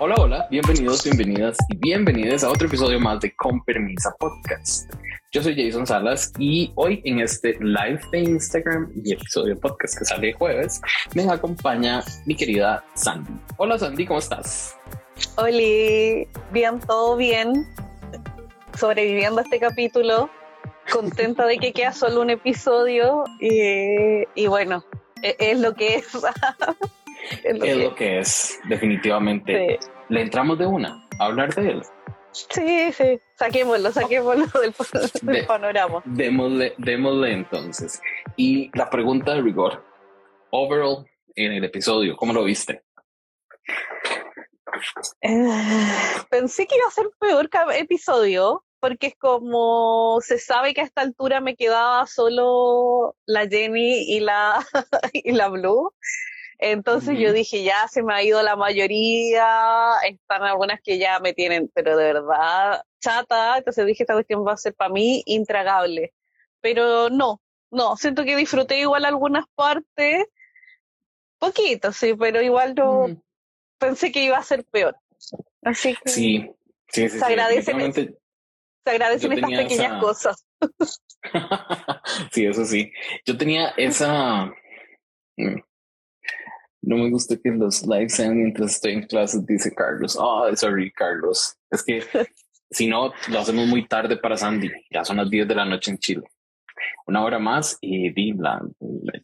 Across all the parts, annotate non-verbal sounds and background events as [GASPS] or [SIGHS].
Hola, hola, bienvenidos, bienvenidas y bienvenidas a otro episodio más de Con Permisa Podcast. Yo soy Jason Salas y hoy en este live de Instagram y episodio podcast que sale jueves me acompaña mi querida Sandy. Hola Sandy, ¿cómo estás? Hola, bien, todo bien. Sobreviviendo a este capítulo, contenta de que queda solo un episodio y, bueno, e, es, lo que es. [LAUGHS] [LAUGHS] es, lo, es que lo, que es, definitivamente. Sí. Le entramos de una a hablar de él. Sí, sí, saquémoslo, saquémoslo del, del de, panorama. Démosle, démosle entonces. Y la pregunta de rigor, overall en el episodio, ¿cómo lo viste? Eh, pensé que iba a ser peor cada episodio, porque es como se sabe que a esta altura me quedaba solo la Jenny y la, [LAUGHS] y la Blue. Entonces yo dije, ya se me ha ido la mayoría, están algunas que ya me tienen, pero de verdad chata, entonces dije, esta cuestión va a ser para mí intragable. Pero no, no, siento que disfruté igual algunas partes, poquito, sí, pero igual no pensé que iba a ser peor. Así que sí, sí, sí, se agradecen, se agradecen estas pequeñas esa... cosas. [LAUGHS] [LAUGHS] sí, eso sí. Yo tenía esa no me gusta que los live sean mientras estoy en clases, dice Carlos. Oh, sorry, Carlos. Es que [LAUGHS] si no, lo hacemos muy tarde para Sandy. Ya son las 10 de la noche en Chile. Una hora más y, y la,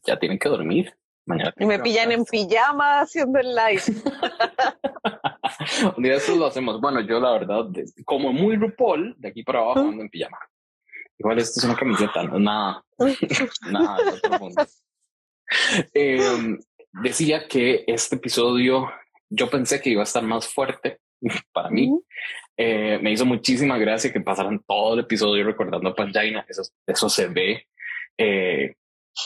ya tienen que dormir. Mañana y me pillan en pijama haciendo el live. [LAUGHS] Un día eso lo hacemos. Bueno, yo la verdad, como muy RuPaul, de aquí para abajo ando en pijama. Igual esto es una camiseta, no es nada. [LAUGHS] nada, no eh, decía que este episodio yo pensé que iba a estar más fuerte [LAUGHS] para mí. Eh, me hizo muchísima gracia que pasaran todo el episodio recordando a Panjaina. Eso, eso se ve eh,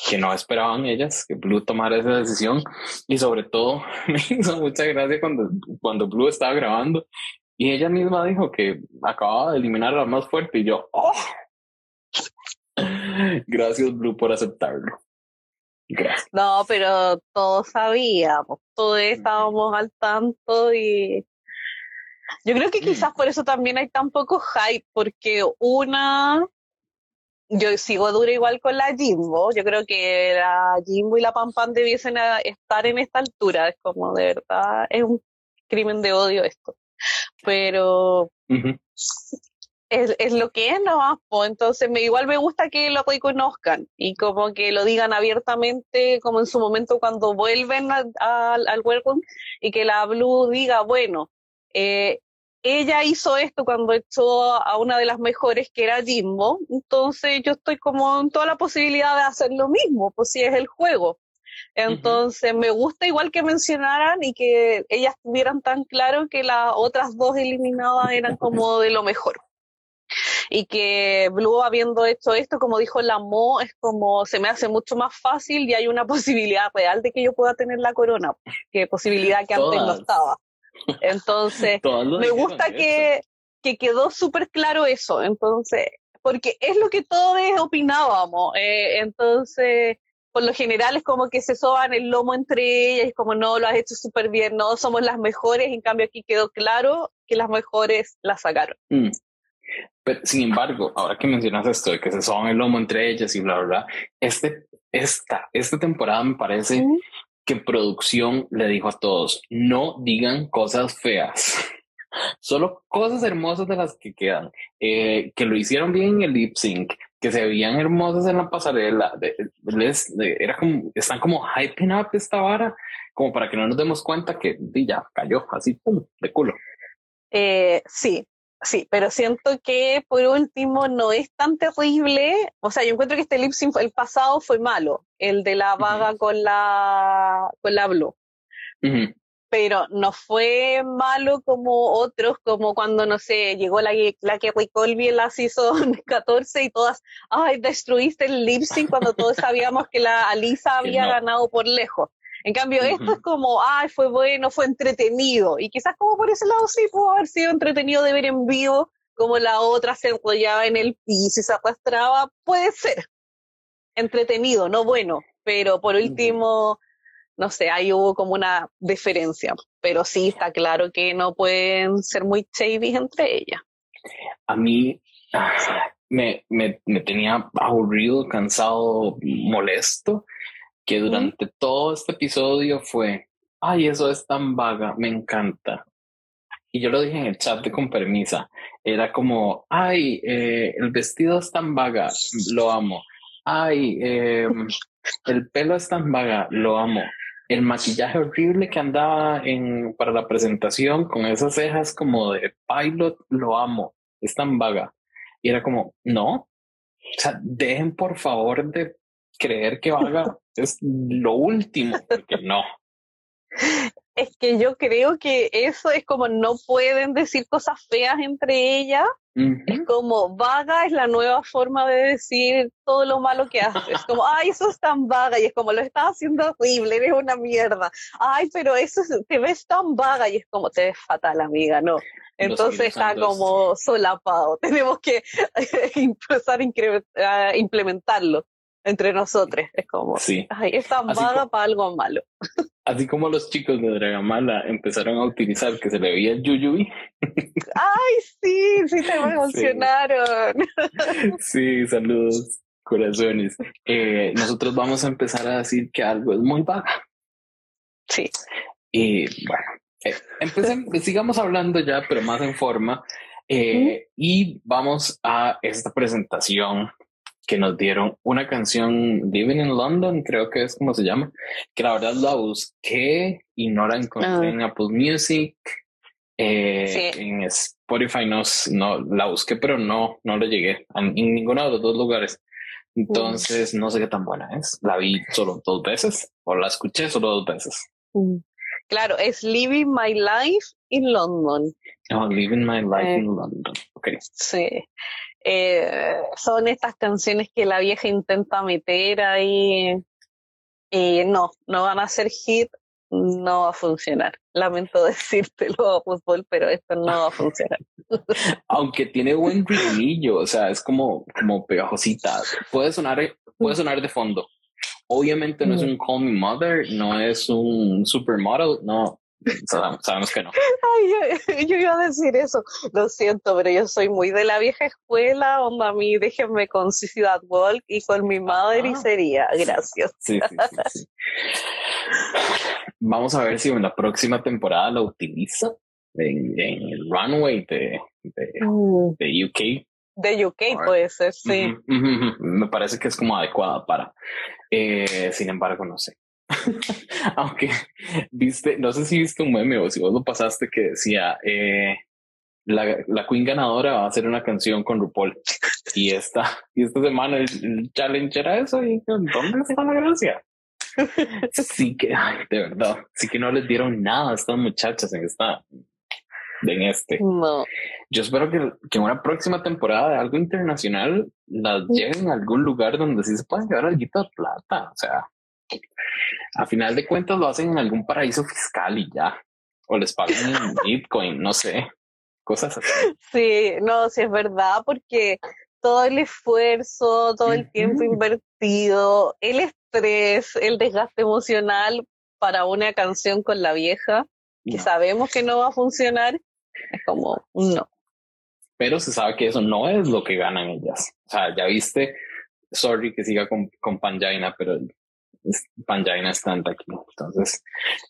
que no esperaban ellas que Blue tomara esa decisión. Y sobre todo [LAUGHS] me hizo mucha gracia cuando, cuando Blue estaba grabando y ella misma dijo que acababa de eliminar a la más fuerte. Y yo, oh, [LAUGHS] gracias Blue por aceptarlo. Gracias. No, pero todos sabíamos, todos estábamos al tanto y yo creo que quizás por eso también hay tan poco hype, porque una, yo sigo dura igual con la Jimbo, yo creo que la Jimbo y la Pam Pam debiesen estar en esta altura, es como de verdad, es un crimen de odio esto. Pero uh -huh es, es, lo que es nomás, pues entonces me, igual me gusta que lo reconozcan y como que lo digan abiertamente, como en su momento cuando vuelven a, a, al welcome y que la Blue diga, bueno, eh, ella hizo esto cuando echó a una de las mejores que era Jimbo, entonces yo estoy como en toda la posibilidad de hacer lo mismo, pues si es el juego. Entonces uh -huh. me gusta igual que mencionaran y que ellas tuvieran tan claro que las otras dos eliminadas eran como de lo mejor y que Blue habiendo hecho esto, como dijo la Mo, es como se me hace mucho más fácil y hay una [LAUGHS] posibilidad real de que yo pueda tener la corona, que posibilidad que antes no estaba. Entonces, [LAUGHS] me gusta que, que quedó súper claro eso, entonces, porque es lo que todos opinábamos, eh, entonces, por lo general es como que se soban el lomo entre ellas, como no, lo has hecho súper bien, no somos las mejores, en cambio aquí quedó claro que las mejores la sacaron. Mm. Pero, sin embargo, ahora que mencionas esto de que se soban el lomo entre ellas y bla, bla, bla, este, esta, esta temporada me parece mm. que producción le dijo a todos, no digan cosas feas, solo cosas hermosas de las que quedan, eh, que lo hicieron bien en el lip sync, que se veían hermosas en la pasarela, de, les, de, era como, están como hyping up esta vara, como para que no nos demos cuenta que ya cayó así, pum, de culo. Eh, sí, Sí, pero siento que por último no es tan terrible. O sea, yo encuentro que este lip sync el pasado fue malo, el de la vaga uh -huh. con la con la Blue. Uh -huh. Pero no fue malo como otros, como cuando, no sé, llegó la, la Kerry Colby en la season [LAUGHS] 14 y todas, ay, destruiste el lip sync cuando todos sabíamos que la Alisa [LAUGHS] había no. ganado por lejos. En cambio, uh -huh. esto es como, ay, fue bueno, fue entretenido. Y quizás como por ese lado sí pudo haber sido entretenido de ver en vivo, como la otra se enrollaba en el piso y se arrastraba. Puede ser entretenido, no bueno. Pero por último, uh -huh. no sé, ahí hubo como una diferencia, pero sí está claro que no pueden ser muy chavis entre ellas. A mí me, me, me tenía aburrido, cansado, molesto, que durante todo este episodio fue, ay, eso es tan vaga, me encanta. Y yo lo dije en el chat de con permisa, era como, ay, eh, el vestido es tan vaga, lo amo. Ay, em, el pelo es tan vaga, lo amo. El maquillaje horrible que andaba en, para la presentación con esas cejas como de pilot, lo amo. Es tan vaga. Y era como, no. O sea, dejen por favor de creer que vaga es lo último, porque no. [LAUGHS] Es que yo creo que eso es como no pueden decir cosas feas entre ellas. Es como vaga es la nueva forma de decir todo lo malo que haces. Es como, ay, eso es tan vaga. Y es como, lo estás haciendo horrible, eres una mierda. Ay, pero eso te ves tan vaga. Y es como, te ves fatal, amiga, no. Entonces está como solapado. [LAUGHS] Tenemos que [LAUGHS] empezar a implementarlo entre nosotros. Es como, sí. ay, es tan para algo malo. [LAUGHS] Así como los chicos de Dragamala empezaron a utilizar que se le veía el yuyuy. Ay, sí, sí, se [LAUGHS] me emocionaron. [LAUGHS] Sí, saludos, corazones. Eh, nosotros vamos a empezar a decir que algo es muy vaga. Sí. Y bueno, eh, empecemos, sigamos hablando ya, pero más en forma. Eh, y vamos a esta presentación que nos dieron una canción Living in London, creo que es como se llama, que la verdad la busqué y no la encontré ah. en Apple Music. Eh, en Spotify no, no la busqué, pero no, no le llegué en ninguno de los dos lugares. Entonces, no sé qué tan buena es. La vi solo dos veces o la escuché solo dos veces. Claro, es Living My Life in London. Oh, Living My Life eh, in London. Okay. Sí. Eh, son estas canciones que la vieja intenta meter ahí y no, no van a ser hit, no va a funcionar. Lamento [LAUGHS] decírtelo a fútbol, pero esto no va a funcionar. [LAUGHS] Aunque tiene buen ritmillo, o sea, es como, como pegajosita. Puede sonar, puede sonar de fondo. Obviamente no es un Call Me Mother, no es un Supermodel, no, Sabemos, que no. yo, iba a decir eso. Lo siento, pero yo soy muy de la vieja escuela. Onda, a mí déjenme con Ciudad Walk y con mi madre y sería. Gracias. Sí, sí, sí, Vamos a ver si en la próxima temporada lo utiliza en, el runway de, de, mm. de UK. De UK puede ser, sí. Me parece que es como adecuada para. Eh, sin embargo, no sé. [LAUGHS] Aunque viste, no sé si viste un meme o si vos lo pasaste que decía eh, la, la Queen ganadora va a hacer una canción con RuPaul y esta, y esta semana el, challenge era eso y ¿dónde está la gracia? Sí que, de verdad, sí que no les dieron nada a estas muchachas en esta, en este. No. Yo espero que, que en una próxima temporada de algo internacional las lleven a algún lugar donde sí se puedan llevar algo de plata, o sea, a final de cuentas lo hacen en algún paraíso fiscal y ya. O les pagan en [LAUGHS] Bitcoin, no sé. Cosas así. Sí, no, sí es verdad, porque todo el esfuerzo, todo el tiempo invertido, el estrés, el desgaste emocional para una canción con la vieja, que sabemos que no va a funcionar, es como no. Pero se sabe que eso no es lo que ganan ellas. O sea, ya viste, sorry que siga con, con Panjaina, pero Panjaina está aquí. Entonces,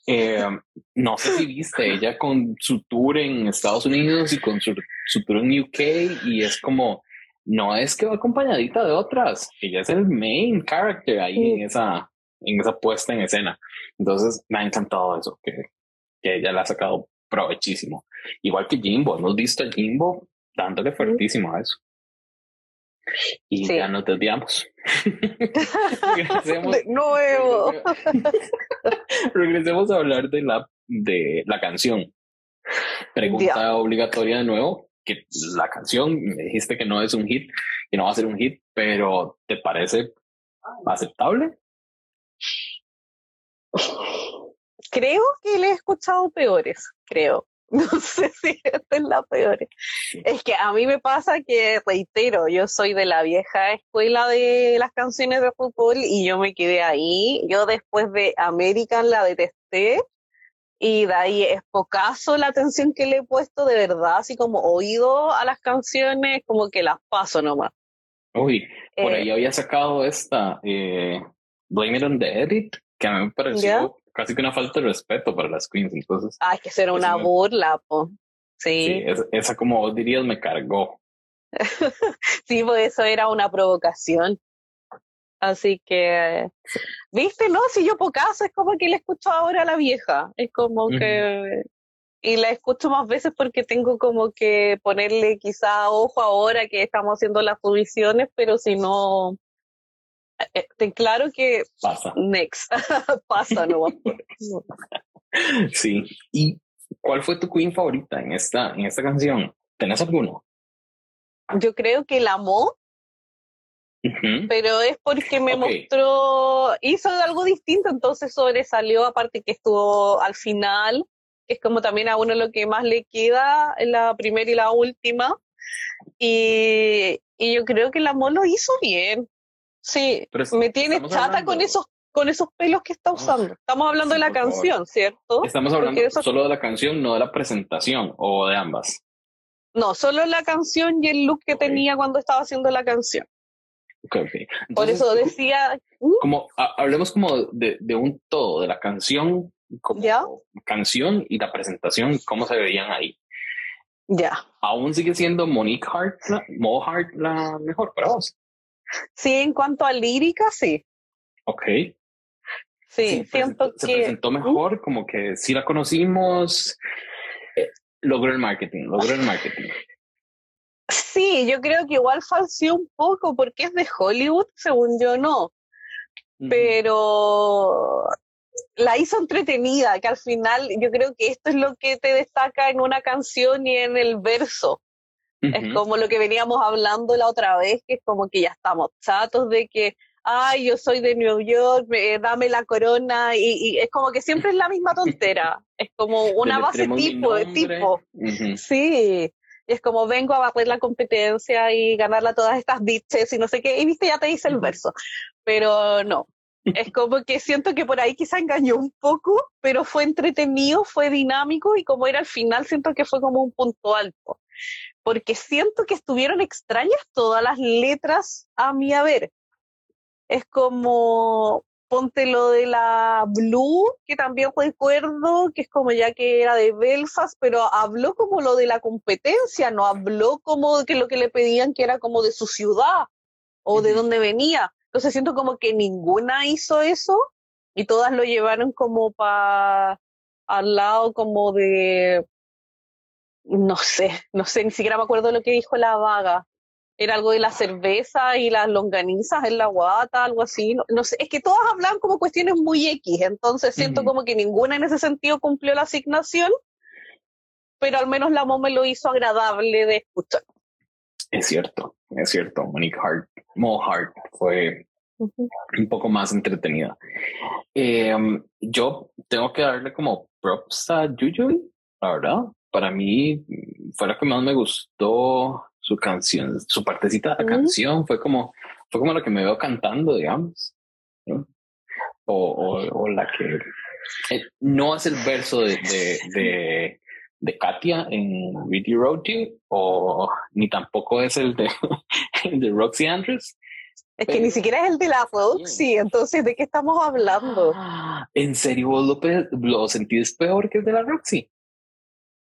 eh, no sé si viste ella con su tour en Estados Unidos y con su, su, tour en UK y es como, no es que va acompañadita de otras, ella es el main character ahí en esa, en esa puesta en escena. Entonces, me ha encantado eso, que, que ella le ha sacado provechísimo. Igual que Jimbo, hemos visto a Jimbo dándole fuertísimo a eso. Y ya nos desviamos. [LAUGHS] Regresemos, de nuevo. Regresemos a hablar de la, de la canción. Pregunta obligatoria de nuevo, que la canción, me dijiste que no es un hit, que no va a ser un hit, pero ¿te parece aceptable? Creo que le he escuchado peores, creo. [LAUGHS] No sé si esta es la peor. Es que a mí me pasa que, reitero, yo soy de la vieja escuela de las canciones de fútbol y yo me quedé ahí. Yo después de American la detesté y de ahí es pocaso la atención que le he puesto de verdad, así como oído a las canciones, como que las paso nomás. Uy, por ahí eh, había sacado esta, eh, Blame It on the Edit, que a mí me pareció casi que una falta de respeto para las queens, entonces. Ay, que ser una burla, po. Sí. sí esa como vos dirías me cargó. [LAUGHS] sí, pues eso era una provocación. Así que, viste, no, si yo por caso es como que le escucho ahora a la vieja, es como que, y la escucho más veces porque tengo como que ponerle quizá ojo ahora que estamos haciendo las audiciones, pero si no, ten claro que pasa. Next, [LAUGHS] pasa, no [LAUGHS] Sí, ¿y cuál fue tu queen favorita en esta, en esta canción? ¿Tenés alguno? Yo creo que la amó pero es porque me mostró, hizo algo distinto, entonces sobresalió, aparte que estuvo al final, que es como también a uno lo que más le queda en la primera y la última. Y, y yo creo que la amor lo hizo bien. Sí, me tiene chata con esos con esos pelos que está usando. Estamos hablando de la canción, ¿cierto? Estamos hablando solo de la canción, no de la presentación, o de ambas. No, solo la canción y el look que tenía cuando estaba haciendo la canción. Por eso decía... ¿Mm? Como, hablemos como de, de, un todo, de la canción, como canción y la presentación, cómo se veían ahí. Ya. ¿Aún sigue siendo Monique Hart, Mo Hart la mejor para vos? Sí, en cuanto a lírica, sí. Ok. Sí, siento que... Se presentó mejor, como que sí la conocimos, eh, logró el marketing, logró el marketing. Sí, yo creo que igual falseó un poco porque es de Hollywood, según yo no. Pero la hizo entretenida, que al final yo creo que esto es lo que te destaca en una canción y en el verso. Es como lo que veníamos hablando la otra vez, que es como que ya estamos chatos de que, ay, yo soy de New York, dame la corona, y, es como que siempre es la misma [LAUGHS] tontera. Es como una base tipo, de tipo. Sí, es como vengo a batir la competencia y ganarla a todas estas bitches y no sé qué, y viste, ya te dice el verso. Pero no, es como que siento que por ahí quizá engañó un poco, pero fue entretenido, fue dinámico y como era al final siento que fue como un punto alto. Porque siento que estuvieron extrañas todas las letras a mi haber. Es como, ponte lo de la Blue, que también recuerdo, que es como ya que era de Belfast, pero habló como lo de la competencia, no habló como que lo que le pedían que era como de su ciudad o de dónde venía. Entonces siento como que ninguna hizo eso y todas lo llevaron como para al lado como de no sé, no sé, ni siquiera me acuerdo lo que dijo la vaga, era algo de la cerveza y las longanizas en la guata, algo así. No, sé, es que todas hablan como cuestiones muy X, entonces siento como que ninguna en ese sentido cumplió la asignación, pero al menos la me lo hizo agradable de escuchar. Es cierto, es cierto. Monique Hart, Mo Hart fue un poco más entretenida. Em, yo tengo que darle como props a Jujuy, la verdad. Para mí fue la que más me gustó su canción, su partecita de la canción fue como, fue como la que me veo cantando, digamos. O, o, la que eh, no es el verso de, de, de, Katia en Really Road You, o ni tampoco es el de, [LAUGHS] de Roxy Andrews. Es que ni siquiera es el de la Roxy, entonces, ¿de qué estamos hablando? [GASPS] ¿En serio vos lo, lo sentís peor que el de la Roxy?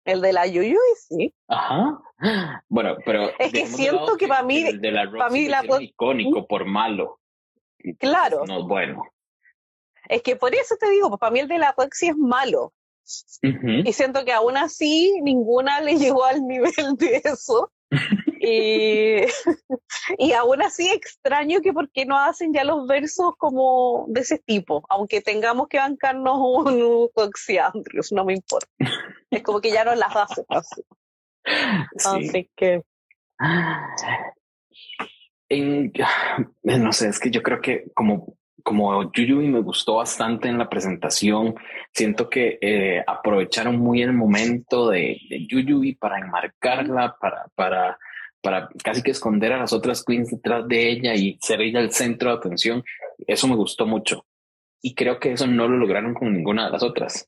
El de la Yuyuy, sí. Ajá. Bueno, pero. Es que siento que, para mí. El de la para mí la icónico por malo. Claro. No bueno. Es que por eso te digo, para mí el de la Roxy es malo. Y siento que aún así ninguna le llegó al [LAUGHS] nivel de eso. [LAUGHS] y, [LAUGHS] y aún así extraño que por qué no hacen ya los versos como de ese tipo, aunque tengamos que bancarnos un Roxy Andrews, no me importa. Es como que ya no las hacen así. Así que. En, no sé, es que yo creo que como como Yuyubi me gustó bastante en la presentación. Siento que eh, aprovecharon muy el momento de, de Yuyubi para enmarcarla, para, para, para casi que esconder a las otras queens detrás de ella y ser ella el centro de atención. Eso me gustó mucho. Y creo que eso no lo lograron con ninguna de las otras.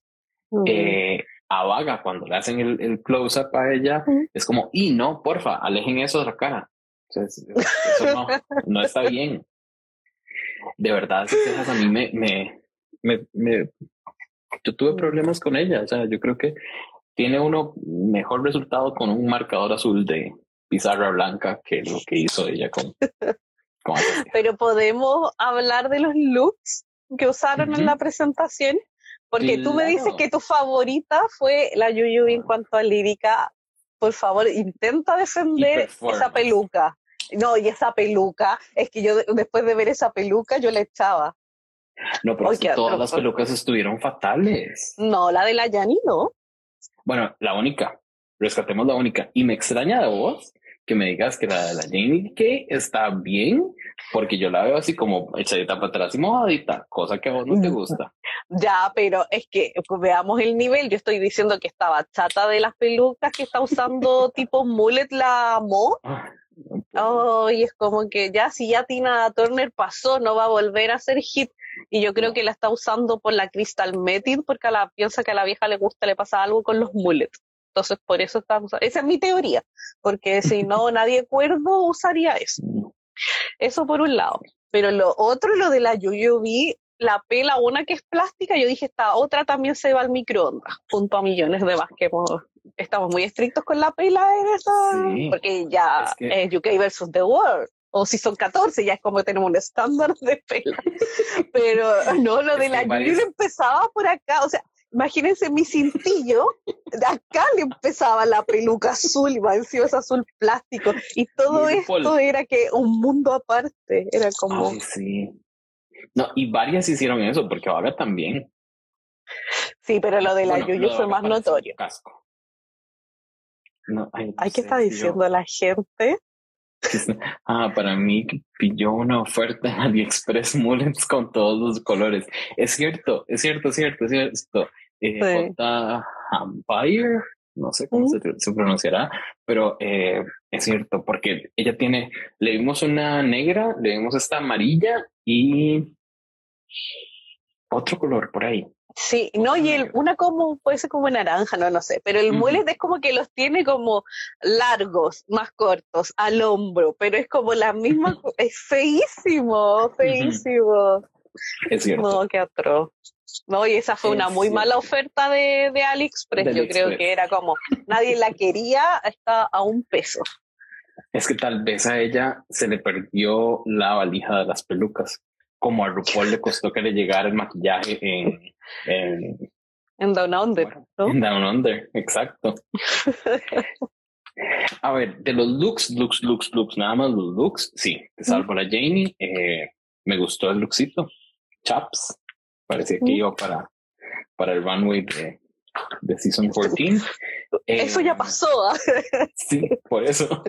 Eh, a Vaga, cuando le hacen el, close-up a ella, es como, y no, porfa, alejen eso de la cara. eso no, no está bien de verdad, si a mí me, me, me, me, yo tuve problemas con ella. O sea, yo creo que tiene uno mejor resultado con un marcador azul de pizarra blanca que lo que hizo ella con. [LAUGHS] Pero podemos hablar de los looks que usaron en la presentación, porque tú me dices que tu favorita fue la Yuyu en cuanto a lírica. Por favor, intenta defender esa peluca. No, y esa peluca, es que yo después de ver esa peluca, yo le echaba. No, pero todas las pelucas estuvieron fatales. No, la de la Yani no. Bueno, la única. Rescatemos la única. Y me extraña de vos que me digas que la de la Janie que está bien, porque yo la veo así como echadita para atrás y mojadita, cosa que a vos no te gusta. Ya, pero es que pues, veamos el nivel. Yo estoy diciendo que estaba chata de las pelucas que está usando [LAUGHS] tipo mullet la Mo. Ah, Oh, y es como que ya si ya Tina Turner pasó, no va a volver a ser hit. Y yo creo que la está usando por la Crystal Method, porque a la, piensa que a la vieja le gusta, le pasa algo con los mullets. Entonces, por eso usando. Esa es mi teoría, porque si no, [LAUGHS] nadie cuerdo usaría eso. Eso por un lado. Pero lo otro, lo de la vi la pela, una que es plástica, yo dije, esta otra también se va al microondas, junto a millones de más que hemos estamos muy estrictos con la pela en eso, porque ya es, UK versus The World, o si son 14, ya es como tenemos un estándar de pela. [LAUGHS] Pero no, lo de la Yuri empezaba por acá, o sea, imagínense mi cintillo, de acá le empezaba la peluca azul y va encima es azul plástico, y todo esto era que un mundo aparte, era como... sí. No, y varias hicieron eso, porque ahora también. Sí, pero lo de la Yuyu fue más notorio. Casco. No, ay, ¿qué está diciendo la gente? Ah, para mí pilló una oferta en AliExpress Mullets con todos los colores. Es cierto, es cierto, es cierto, es cierto. Eh, no sé cómo se, pronunciará, pero eh, es cierto, porque ella tiene, le vimos una negra, le vimos esta amarilla y otro color por ahí. Sí, no, y el, una como, puede ser como naranja, no, no sé, pero el uh es como que los tiene como largos, más cortos, al hombro, pero es como la misma, [LAUGHS] es feísimo, feísimo. Es cierto. No, qué atroz. No, y esa fue una muy mala oferta de, de AliExpress. Yo creo que era como, nadie la quería, está a un peso. Es que tal vez a ella se le perdió la valija de las pelucas como a RuPaul le costó que le llegara el maquillaje en... En, Down Under, En Down Under, exacto. a ver, de los looks, looks, looks, looks, nada más los looks, sí, te salvo la Janie, eh, me gustó el lookcito, chaps, parecía que iba para, para el runway de, de Season 14. eso ya eh, pasó. ¿ah? [LAUGHS] sí, por eso.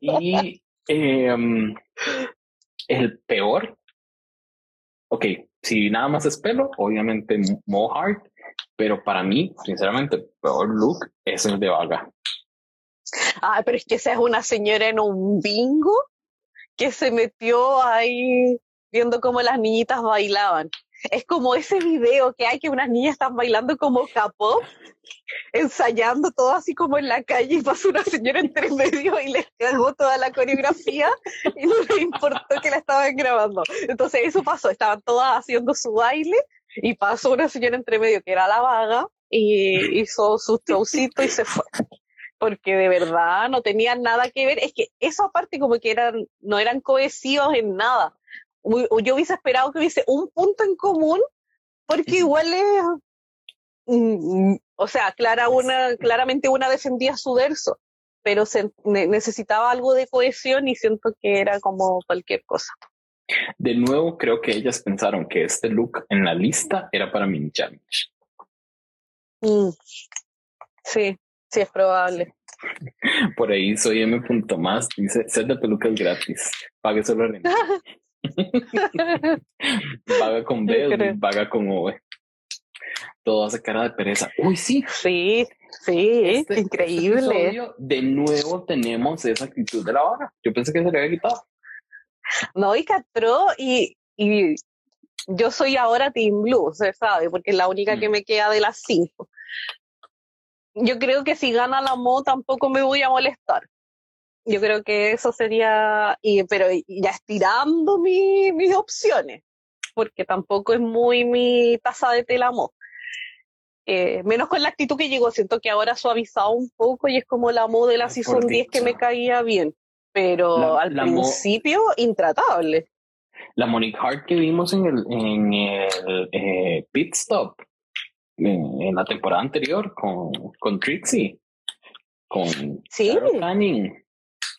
y em, el peor ok, si nada más es pelo, obviamente Mohart, pero para mí, sinceramente, el peor look es el de Vaga. Ah, pero es que esa es una señora en un bingo que se metió ahí viendo cómo las niñitas bailaban. Es como ese video que hay que unas niñas están bailando como capó, ensayando todo así como en la calle y pasó una señora entre medio y les cagó toda la coreografía y no le importó que la estaban grabando. Entonces eso pasó, estaban todas haciendo su baile y pasó una señora entre medio que era la vaga y hizo su showcito y se fue. Porque de verdad no tenían nada que ver. Es que eso aparte como que eran, no eran cohesivos en nada yo hubiese esperado que hubiese un punto en común, porque igual es, mm, mm, o sea, clara una, claramente una defendía su verso, pero se, necesitaba algo de cohesión y siento que era como cualquier cosa. De nuevo, creo que ellas pensaron que este look en la lista era para mini challenge. Mm. Sí, sí es probable. [LAUGHS] Por ahí soy M. Más, dice, set de pelucas gratis, pague solo [LAUGHS] [LAUGHS] vaga con B, vaga con V. Todo hace cara de pereza. Uy, sí. Sí, sí, este, este increíble. de nuevo tenemos esa actitud de la vaga. Yo pensé que se le había quitado. No, y Castro, y, y yo soy ahora Team Blue, se sabe, porque es la única que mm. me queda de las cinco. Yo creo que si gana la Mo tampoco me voy a molestar. Yo creo que eso sería, y, pero ya estirando mi, mis opciones, porque tampoco es muy mi taza de tela Mo. Eh, menos con la actitud que llegó, siento que ahora ha suavizado un poco y es como la Mo de la Season 10 que me caía bien, pero al principio intratable la Monique Hart que vimos en el, en el eh, Pit Stop en, la temporada anterior con, con Trixie, con ¿Sí?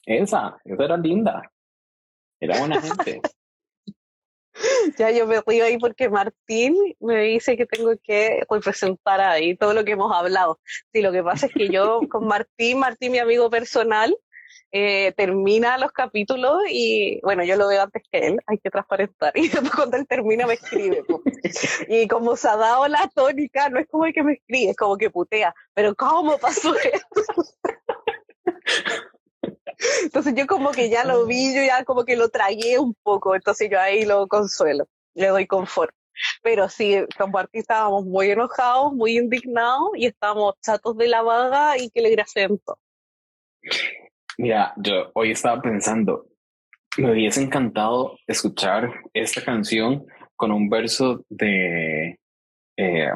Esa, esa era linda. Era buena [LAUGHS] gente. ya yo me río ahí porque Martín me dice que tengo que representar ahí todo lo que hemos hablado. Sí, lo que pasa es que yo [LAUGHS] con Martín, Martín mi amigo personal, eh, termina los capítulos y bueno, yo lo veo antes que él, hay que transparentar. [LAUGHS] Y después cuando él termina me escribe. Y como se ha dado la tónica, no es como el que me escribe, es como que putea. Pero ¿cómo pasó esto? Entonces yo como que ya lo vi, yo ya como que lo tragué un poco, entonces yo ahí lo consuelo, le doy confort. Pero sí, como artistas estábamos muy enojados, muy indignados y estábamos chatos de la vaga y que le gracen todo. Mira, yo hoy estaba pensando, me hubiese encantado escuchar esta canción con un verso de, eh,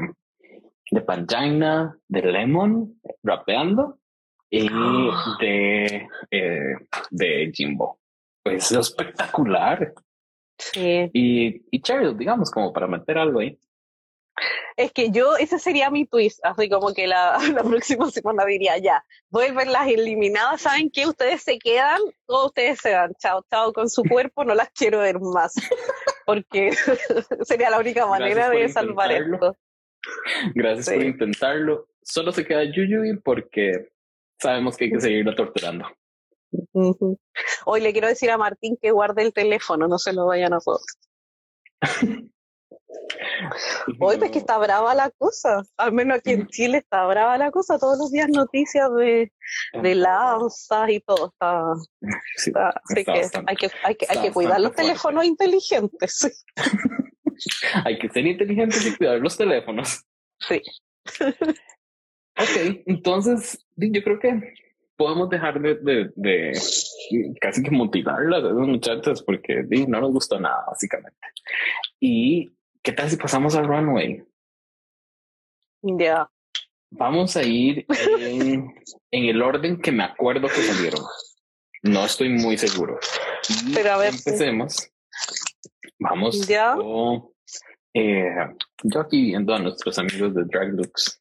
de Pangina, de Lemon, rapeando, y de, eh, de Jimbo. Pues es espectacular. Sí. Y, y Cheryl, digamos, como para meter algo ahí. Es que yo, ese sería mi twist, así como que la, [LAUGHS] la próxima semana diría, ya, vuelven las eliminadas, ¿saben qué? Ustedes se quedan, todos ustedes se van, chao, chao con su cuerpo, no las quiero ver más, porque [LAUGHS] sería la única manera de salvar esto. Gracias por intentarlo. Solo se queda Yuyuy porque sabemos que hay que seguirlo torturando. Hoy le quiero decir a Martín que guarde el teléfono, no se lo vayan a poder. [LAUGHS] Hoy pues que está brava la cosa, al menos aquí en Chile está brava la cosa, todos los días noticias de, de lanzas y todo, está, así que hay que, hay que, hay que cuidar los teléfonos inteligentes. [LAUGHS] [LAUGHS] hay que ser inteligentes y cuidar los teléfonos. Sí. Ok, entonces yo creo que podemos dejar de, de, de casi que mutilarlas a esos muchachos porque no nos gustó nada, básicamente. Y ¿qué tal si pasamos al runway? Ya. Vamos a ir en, [LAUGHS] el orden que me acuerdo que salieron. No estoy muy seguro. Pero a ver. Empecemos. Vamos. Ya. Eh, yo aquí viendo a nuestros amigos de Drag Looks.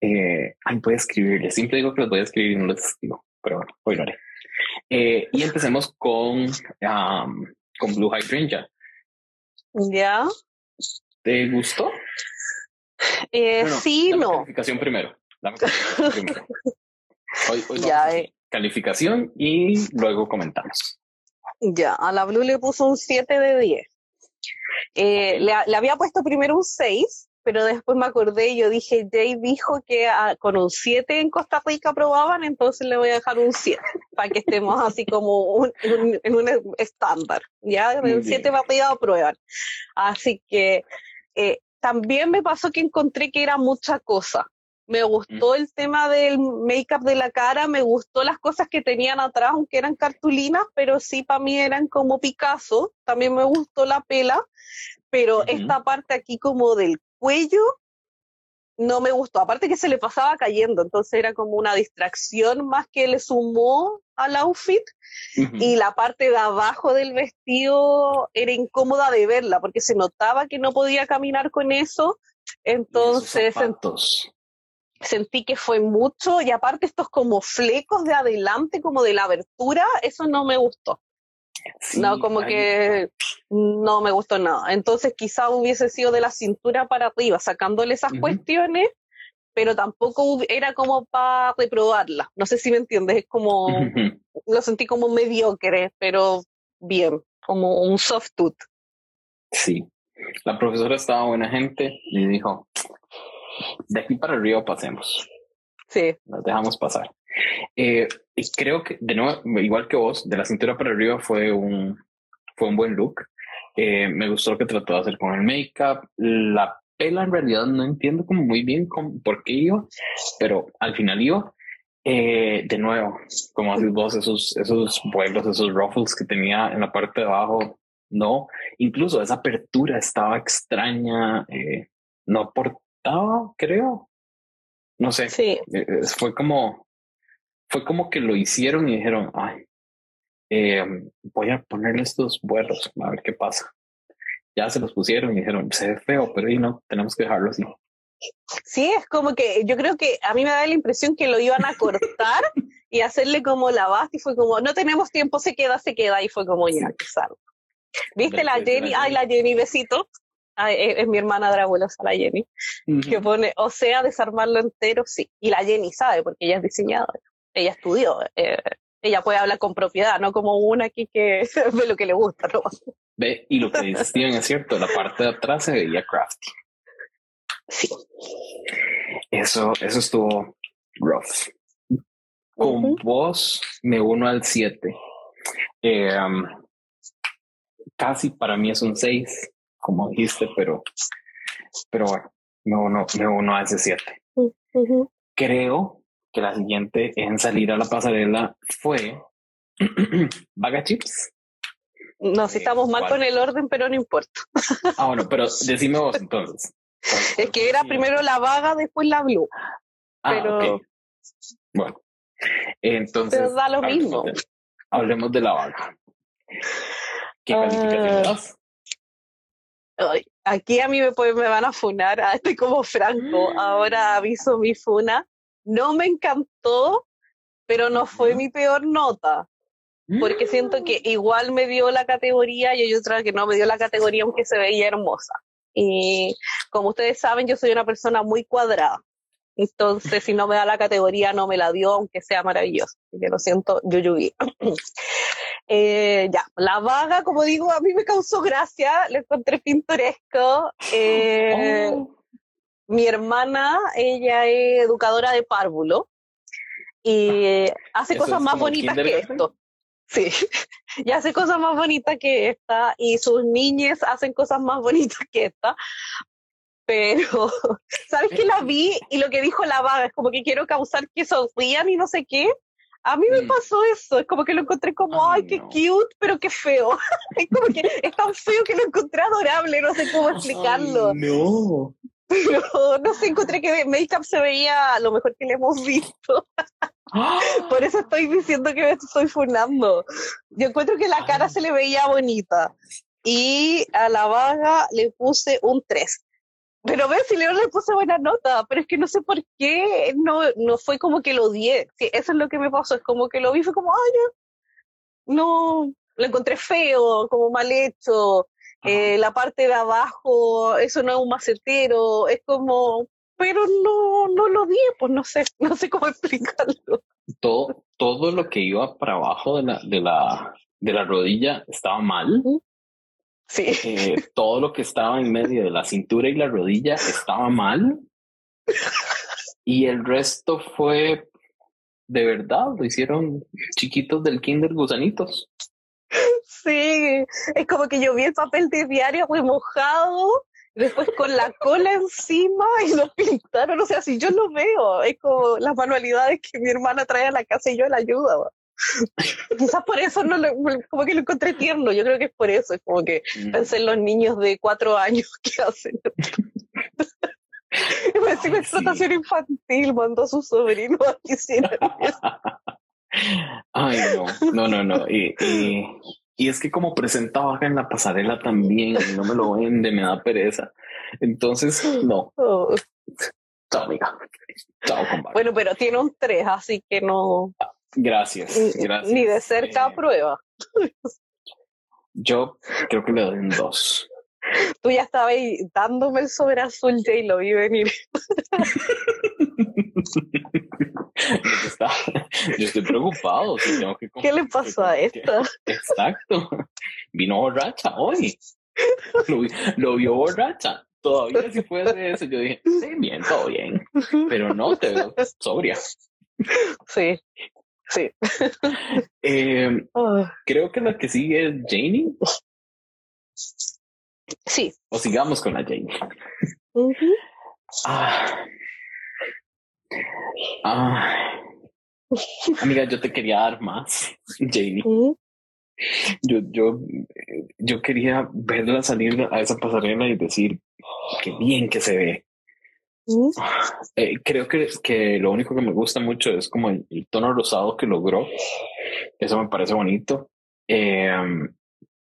Eh, ay, voy a escribirles. Siempre digo que los voy a escribir y no les escribo, pero bueno, hoy lo haré. Eh, y empecemos con, con Blue Hydrangea. Ya. ¿Te gustó? Eh, sí, no. Calificación primero. calificación [LAUGHS] primero. Hoy, ya, eh. calificación y luego comentamos. Ya, a la Blue le puso un 7 de 10. Eh, le, le, había puesto primero un 6, pero después me acordé y yo dije, Jay dijo que con un 7 en Costa Rica aprobaban, entonces le voy a dejar un 7, [LAUGHS] para que estemos así como en un estándar. Ya, el 7 va a aprueban. Así que eh, también me pasó que encontré que era mucha cosa. Me gustó el tema del make-up de la cara, me gustó las cosas que tenían atrás, aunque eran cartulinas, pero sí para mí eran como Picasso. También me gustó la pela, pero esta parte aquí como del cuello no me gustó. Aparte que se le pasaba cayendo, entonces era como una distracción más que le sumó al outfit. Y la parte de abajo del vestido era incómoda de verla porque se notaba que no podía caminar con eso. Entonces sentí que fue mucho y aparte estos como flecos de adelante, como de la abertura, eso no me gustó no, como que no me gustó nada. Entonces quizá hubiese sido de la cintura para arriba, sacándole esas cuestiones, pero tampoco era como para reprobarla. No sé si me entiendes, es como, [LAUGHS] lo sentí como mediocre, pero bien, como un soft tooth. Sí. La profesora estaba buena gente y dijo, de aquí para arriba pasemos. Sí. Nos dejamos pasar. Eh, y creo que, de nuevo, igual que vos, de la cintura para arriba fue un, fue un buen look. Eh, me gustó lo que trató de hacer con el make-up. La pela en realidad no entiendo como muy bien por qué iba, pero al final iba. Eh, de nuevo, como haces vos, esos, esos vuelos, esos ruffles que tenía en la parte de abajo, no. Incluso esa apertura estaba extraña, eh, no aportaba, creo. No sé. Sí. Eh, fue como, fue como que lo hicieron y dijeron, ay, eh, voy a ponerle estos vuelos, a ver qué pasa. Ya se los pusieron y dijeron, se ve feo, pero ahí no, tenemos que dejarlo así. Sí, es como que yo creo que a mí me da la impresión que lo iban a cortar y hacerle como la base y fue como, no tenemos tiempo, se queda, se queda y fue como ya, salgo. ¿Viste la Jenny? Ay, la Jenny, besito. Es, mi hermana dragulosa, la Jenny, que pone, o sea, desarmarlo entero, sí. Y la Jenny sabe, porque ella es diseñadora, ella estudió, eh, ella puede hablar con propiedad, no como una aquí que [LAUGHS] ve lo que le gusta. ¿no? Ve, y lo que Steven es cierto, la parte de atrás se veía crafty. Sí. Eso, eso estuvo rough. Con vos me uno al 7. Eh, um, casi para mí es un 6, como dijiste, pero, pero bueno, me uno, me uno a ese 7. Creo que la siguiente en salir a la pasarela fue [CLEARS THROAT] Vaga Chips. No, si estamos mal con el orden, pero no importa. ah, bueno, pero decime vos [LAUGHS] entonces. Es que era primero la vaga, después la blue. Ah, pero... Bueno, entonces. Pero da lo mismo. hablemos de la vaga. ¿Qué calificación das? Aquí a mí me, me van a funar, ah, estoy como franco. Ahora [GASPS] aviso mi funa. No me encantó, pero no fue mi peor nota. Porque siento que igual me dio la categoría y hay otra que no me dio la categoría aunque se veía hermosa. Y como ustedes saben, yo soy una persona muy cuadrada. Entonces, si no me da la categoría, no me la dio, aunque sea maravilloso. Que lo siento, Yuyugi. [CLEARS THROAT] eh, ya, la vaga, como digo, a mí me causó gracia, lo encontré pintoresco. Eh, oh. Mi hermana, ella es educadora de párvulo y hace cosas más bonitas que esto. Sí, [LAUGHS] y hace cosas más bonitas que esta y sus niñas hacen cosas más bonitas que esta. Pero, [LAUGHS] ¿sabes que la vi y lo que dijo la vaga es como que quiero causar que sonrían y no sé qué? A mí me pasó eso, es como que lo encontré como, ay, qué cute, pero qué feo. [LAUGHS] es como que es tan feo que lo encontré adorable, no sé cómo explicarlo. no. Pero no sé, encontré que Make-up se veía lo mejor que le hemos visto. Por eso estoy diciendo que me estoy funando. Yo encuentro que la cara se le veía bonita. Y a la vaga le puse un 3. Pero ves, si León le puse buena nota, pero es que no sé por qué no, no fue como que lo odié. Sí, eso es lo que me pasó, es como que lo vi, fue como, ay, no, lo encontré feo, como mal hecho. Eh, la parte de abajo, eso no es un macetero, es como, pero no, no lo di, pues no sé, no sé cómo [LAUGHS] explicarlo. Todo, todo lo que iba para abajo de la, de la, de la rodilla estaba mal. Sí. Eh, todo lo que estaba en medio de la cintura y la rodilla estaba mal. Y el resto fue de verdad, lo hicieron chiquitos del kinder gusanitos. Sí, es como que yo vi el papel de diario muy mojado después con la cola encima y lo pintaron. O sea, si yo lo veo, es como las manualidades que mi hermana trae a la casa y yo la ayudo. [LAUGHS] Quizás por eso no lo, como que lo encontré tierno. Yo creo que es por eso. Es como que mm. pensé en los niños de cuatro años que hacen. [LAUGHS] me decía explotación infantil, mandó a su sobrino a que Ay, no, no, no, no. Y, y, y es que como presentaba acá en la pasarela también, no me lo vende, me da pereza. Entonces, no. Oh. Chao, amiga. Chao, compadre. Bueno, pero tiene un 3, así que no. Gracias, gracias. Ni de cerca a prueba. Yo creo que le doy un 2. Tú ya estabas dándome el sobre azul, Jay, lo vi venir. [LAUGHS] yo estoy preocupado. ¿Qué le pasó a esta? Exacto. Vino borracha hoy. Lo, vio borracha. Todavía si fuese eso, yo dije, sí, bien, todo bien. Pero no, te veo sobria. Sí, sí. Eh, creo que la que sigue es Janie. Sí. O sigamos con la Janie. ah, ah, amiga, yo te quería dar más, Janie. Yo, yo, yo quería verla salir a esa pasarela y decir qué bien que se ve. Eh, creo que, que lo único que me gusta mucho es como el, tono rosado que logró. Eso me parece bonito. Em,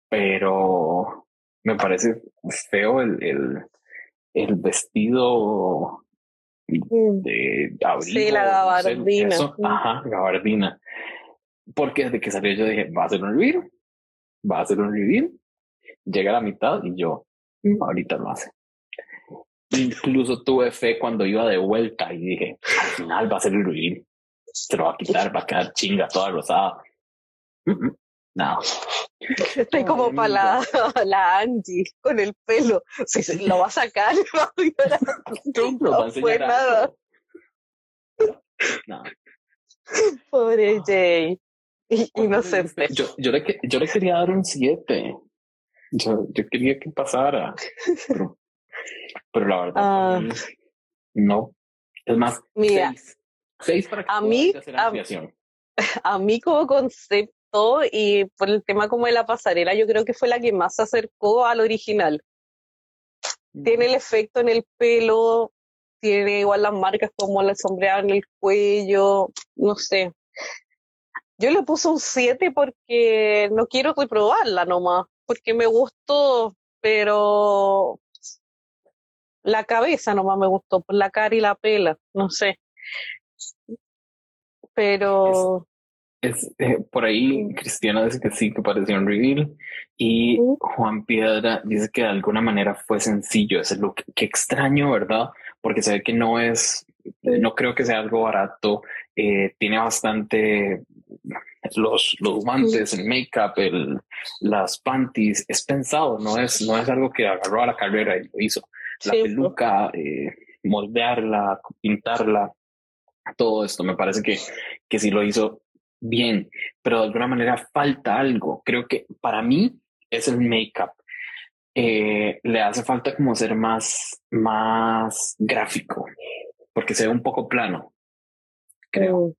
pero me parece feo el, el, el vestido de abrigo. Sí, la gabardina. Ajá, gabardina. Porque desde que salió yo dije, va a ser un reveal, va a ser un reveal. Llega a la mitad y yo, mm, ahorita lo hace. Incluso tuve fe cuando iba de vuelta y dije, al final va a ser el reveal. Se lo va a quitar, va a quedar chinga toda rosada. No. Estoy como para la, [LAUGHS] la, Angie con el pelo. Si lo va a sacar, [LAUGHS] no, fue nada. No. Pobre Jay. Inocente. Yo, yo, le, yo le quería dar un 7. Yo, yo quería que pasara. Pero, pero la verdad, ah. no. Es más, Mira, seis, para que a mí, a, [LAUGHS] a, mí como concepto y por el tema como de la pasarela, yo creo que fue la que más se acercó al original. Tiene el efecto en el pelo, tiene igual las marcas como la sombreada en el cuello, no sé. Yo le puse un 7 porque no quiero reprobarla nomás, porque me gustó, pero la cabeza nomás me gustó, por la cara y la pela, no sé. Pero... Es, eh, por ahí Cristiana dice que sí, que pareció un reveal. Y Juan Piedra dice que de alguna manera fue sencillo ese look. Qué extraño, ¿verdad? Porque se ve que no es, no creo que sea algo barato. Eh, tiene bastante los, los guantes, el make-up, el, las panties. Es pensado, no es, no es algo que agarró a la carrera y lo hizo. La peluca, eh, moldearla, pintarla, todo esto me parece que, que sí lo hizo bien, pero de alguna manera falta algo. Creo que para mí es el make-up. Eh, le hace falta como ser más, más gráfico, porque se ve un poco plano, creo.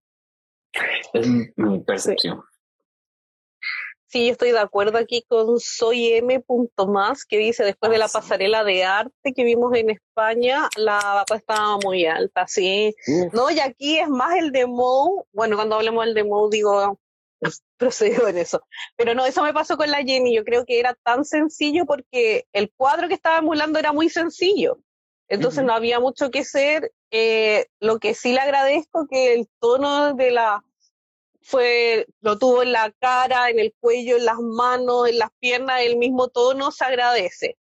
Es mi, percepción. Sí, estoy de acuerdo aquí con Soy M. Más, que dice después de la ah, pasarela de arte que vimos en España, la vapa estaba muy alta, sí. No, y aquí es más el demo, bueno, cuando hablemos del demo digo, [LAUGHS] procedió en eso. Pero no, eso me pasó con la Jenny, yo creo que era tan sencillo porque el cuadro que estaba emulando era muy sencillo. Entonces no había mucho que hacer. Eh, lo que sí le agradezco que el tono de la fue, lo tuvo en la cara, en el cuello, en las manos, en las piernas, el mismo tono, se agradece.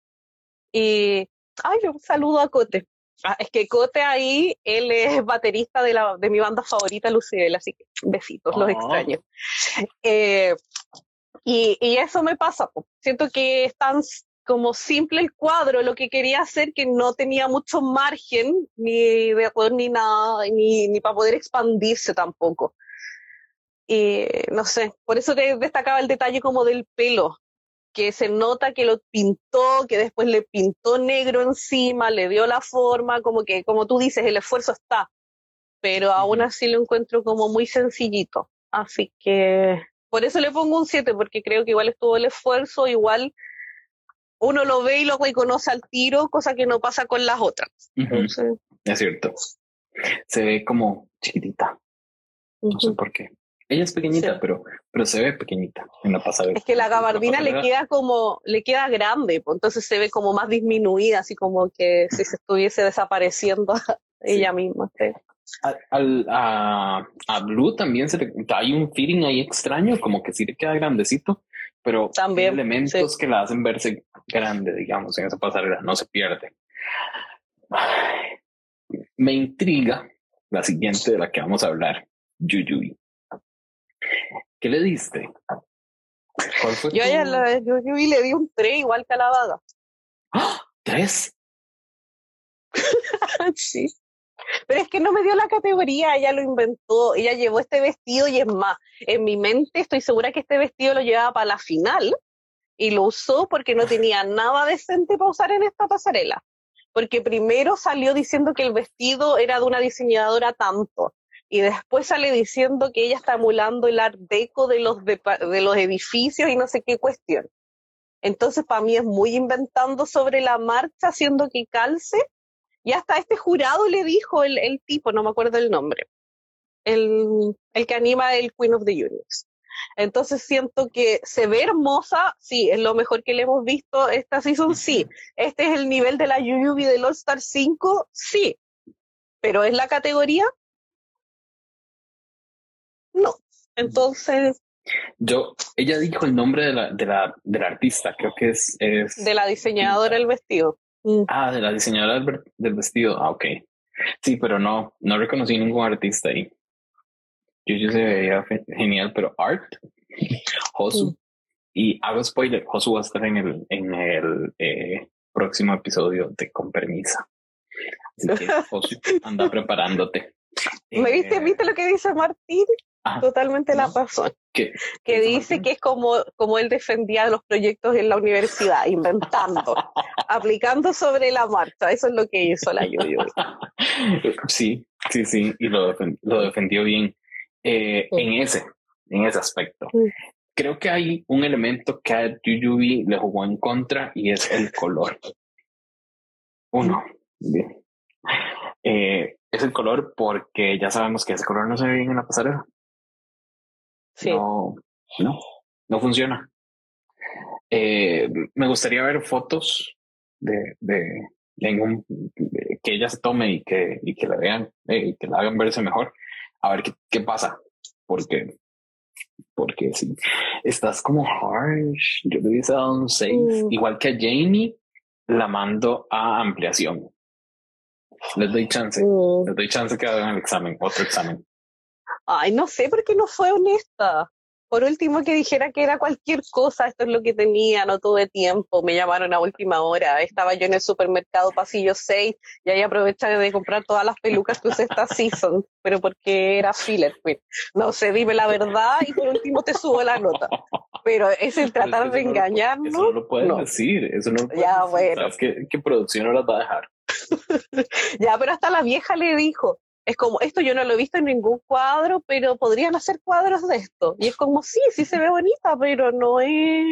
Y, ay, un saludo a Cote. Ah, es que Cote ahí, él es baterista de, la, de mi banda favorita, Lucibel, así que besitos, los ah. extraño. Eh, y, y, eso me pasa, siento que es tan como simple el cuadro, lo que quería hacer que no tenía mucho margen, ni de poder ni nada, ni, ni para poder expandirse tampoco. Y no sé, por eso te destacaba el detalle como del pelo, que se nota que lo pintó, que después le pintó negro encima, le dio la forma, como que, como tú dices, el esfuerzo está, pero aún así lo encuentro como muy sencillito. Así que por eso le pongo un 7, porque creo que igual estuvo el esfuerzo, igual uno lo ve y lo reconoce al tiro, cosa que no pasa con las otras. Es cierto. Se ve como chiquitita. No sé por qué. Ella es pequeñita, pero, pero se ve pequeñita en la pasada. Es que la gabardina le queda como, le queda grande, pues, entonces se ve como más disminuida, así como que si se estuviese desapareciendo [LAUGHS] ella misma. a, a, Blue también se le, hay un feeling ahí extraño, como que sí le queda grandecito, pero también, elementos que la hacen verse grande, digamos, en esa pasarela, no se pierde. Me intriga la siguiente de la que vamos a hablar, Yuyuy. ¿Qué le diste? Yo a la Yuyuy le di un 3 igual que a la vaga. ¡Ah! ¿Tres? [LAUGHS] sí. Pero es que no me dio la categoría, ella lo inventó, ella llevó este vestido y es más, en mi mente estoy segura que este vestido lo llevaba para la final y lo usó porque no tenía [LAUGHS] nada decente para usar en esta pasarela. Porque primero salió diciendo que el vestido era de una diseñadora tanto y después sale diciendo que ella está emulando el art deco de los, de, de los edificios y no sé qué cuestión. Entonces, para mí es muy inventando sobre la marcha, haciendo que calce y hasta este jurado le dijo el, el tipo, no me acuerdo el nombre, el, el que anima el Queen of the Universe. Entonces siento que se ve hermosa, sí, es lo mejor que le hemos visto esta season, sí. Este es el nivel de la Yuyubi del All Star 5, sí. Pero ¿es la categoría? No. Entonces... Yo, ella dijo el nombre de la, de la, de la artista, creo que es, es... De la diseñadora del vestido. Mm. Ah, de la diseñadora del, vestido. Ah, ok. Sí, pero no, no reconocí ningún artista ahí. Yo, yo se veía genial, pero Art, Josu, mm. y hago spoiler, Josu va a estar en el, en el eh, próximo episodio de Con Permisa. Así que, [LAUGHS] Josu, anda preparándote. ¿Me viste, eh, viste lo que dice Martín? Totalmente la razón. [LAUGHS] Que dice que es como, como él defendía los proyectos en la universidad, inventando, [LAUGHS] aplicando sobre la marcha. Eso es lo que hizo la Yuyu. [LAUGHS] Sí, sí, sí, y lo, lo defendió bien eh, en ese, en ese aspecto. Creo que hay un elemento que a Yuyubi le jugó en contra y es el color. Uno. Eh, es el color porque ya sabemos que ese color no se ve bien en la pasarela. No, no, no funciona. Eh, me gustaría ver fotos de, de, que ella se tome y que, y que la vean eh, y que la hagan verse mejor. A ver qué, qué pasa. Porque, porque si estás como harsh, yo le hubiese dado un 6. Mm. Igual que a Jamie, la mando a ampliación. Les doy chance. Mm. Les doy chance que hagan el examen, otro examen. Ay, no sé por qué no fue honesta. Por último, que dijera que era cualquier cosa, esto es lo que tenía, no tuve tiempo, me llamaron a última hora, estaba yo en el supermercado pasillo 6 y ahí aproveché de comprar todas las pelucas que usé esta season, pero porque era filler, pues. No sé, dime la verdad y por último te subo la nota. Pero es el tratar de engañarnos. Eso no lo puedes decir, eso no lo puedes ya, Bueno. ¿Qué, ¿Qué producción no las va a dejar? [LAUGHS] ya, pero hasta la vieja le dijo, es como, esto yo no lo he visto en ningún cuadro, pero podrían hacer cuadros de esto. Y es como, sí, sí se ve bonita, pero no es,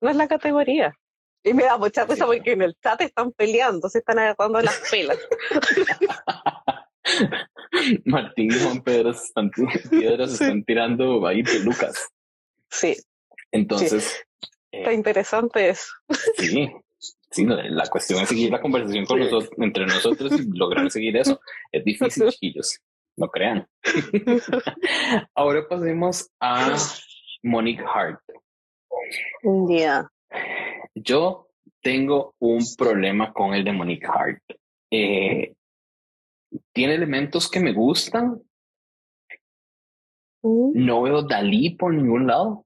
no es la categoría. Y me da mucha risa porque en el chat están peleando, se están agarrando las pelas. [LAUGHS] Martín y Juan Pedro se están, [LAUGHS] están tirando ahí pelucas. Sí. Entonces. Está interesante eso. Sí, Sí, la cuestión es seguir la conversación con nosotros, entre nosotros y lograr seguir eso. Es difícil, [LAUGHS] chiquillos. No crean. [LAUGHS] Ahora pasemos a Monique Hart. día Yo tengo un problema con el de Monique Hart. Eh, tiene elementos que me gustan. Mm. No veo Dalí por ningún lado.